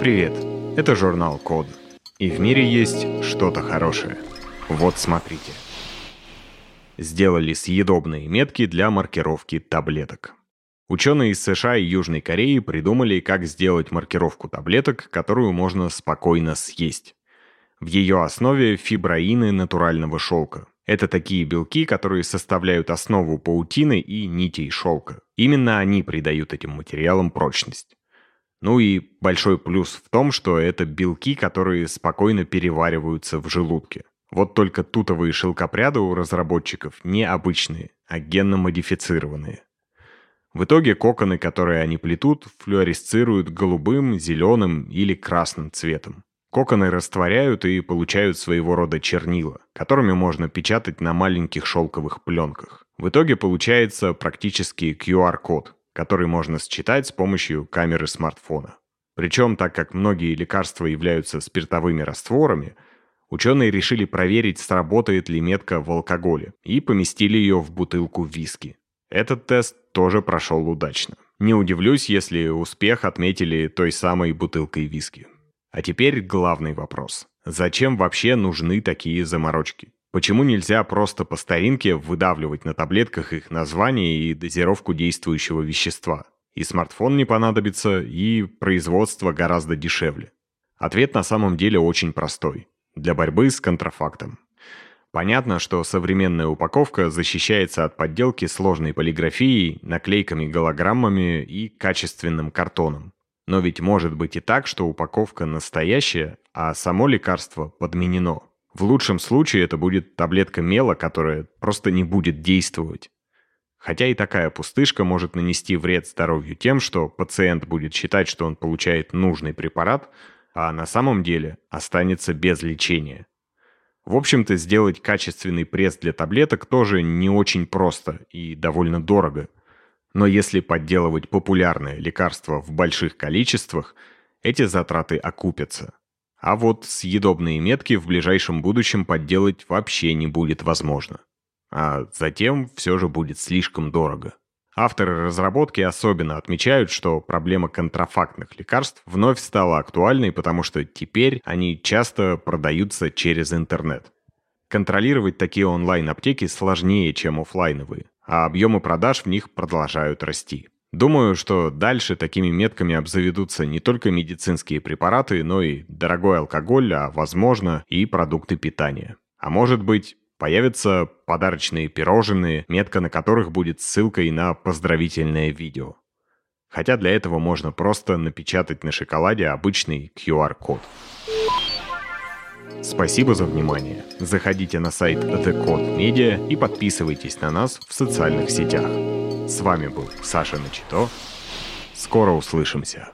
Привет, это журнал Код. И в мире есть что-то хорошее. Вот смотрите. Сделали съедобные метки для маркировки таблеток. Ученые из США и Южной Кореи придумали, как сделать маркировку таблеток, которую можно спокойно съесть. В ее основе фиброины натурального шелка. Это такие белки, которые составляют основу паутины и нитей шелка. Именно они придают этим материалам прочность. Ну и большой плюс в том, что это белки, которые спокойно перевариваются в желудке. Вот только тутовые шелкопряды у разработчиков не обычные, а генно-модифицированные. В итоге коконы, которые они плетут, флюоресцируют голубым, зеленым или красным цветом. Коконы растворяют и получают своего рода чернила, которыми можно печатать на маленьких шелковых пленках. В итоге получается практически QR-код, который можно считать с помощью камеры смартфона. Причем, так как многие лекарства являются спиртовыми растворами, ученые решили проверить, сработает ли метка в алкоголе, и поместили ее в бутылку виски. Этот тест тоже прошел удачно. Не удивлюсь, если успех отметили той самой бутылкой виски. А теперь главный вопрос. Зачем вообще нужны такие заморочки? Почему нельзя просто по старинке выдавливать на таблетках их название и дозировку действующего вещества? И смартфон не понадобится, и производство гораздо дешевле. Ответ на самом деле очень простой. Для борьбы с контрафактом. Понятно, что современная упаковка защищается от подделки сложной полиграфией, наклейками-голограммами и качественным картоном. Но ведь может быть и так, что упаковка настоящая, а само лекарство подменено. В лучшем случае это будет таблетка мела, которая просто не будет действовать. Хотя и такая пустышка может нанести вред здоровью тем, что пациент будет считать, что он получает нужный препарат, а на самом деле останется без лечения. В общем-то, сделать качественный пресс для таблеток тоже не очень просто и довольно дорого – но если подделывать популярное лекарство в больших количествах, эти затраты окупятся. А вот съедобные метки в ближайшем будущем подделать вообще не будет возможно. А затем все же будет слишком дорого. Авторы разработки особенно отмечают, что проблема контрафактных лекарств вновь стала актуальной, потому что теперь они часто продаются через интернет. Контролировать такие онлайн-аптеки сложнее, чем офлайновые а объемы продаж в них продолжают расти. Думаю, что дальше такими метками обзаведутся не только медицинские препараты, но и дорогой алкоголь, а возможно и продукты питания. А может быть, появятся подарочные пирожные, метка на которых будет ссылкой на поздравительное видео. Хотя для этого можно просто напечатать на шоколаде обычный QR-код. Спасибо за внимание. Заходите на сайт The Code Media и подписывайтесь на нас в социальных сетях. С вами был Саша Начито. Скоро услышимся.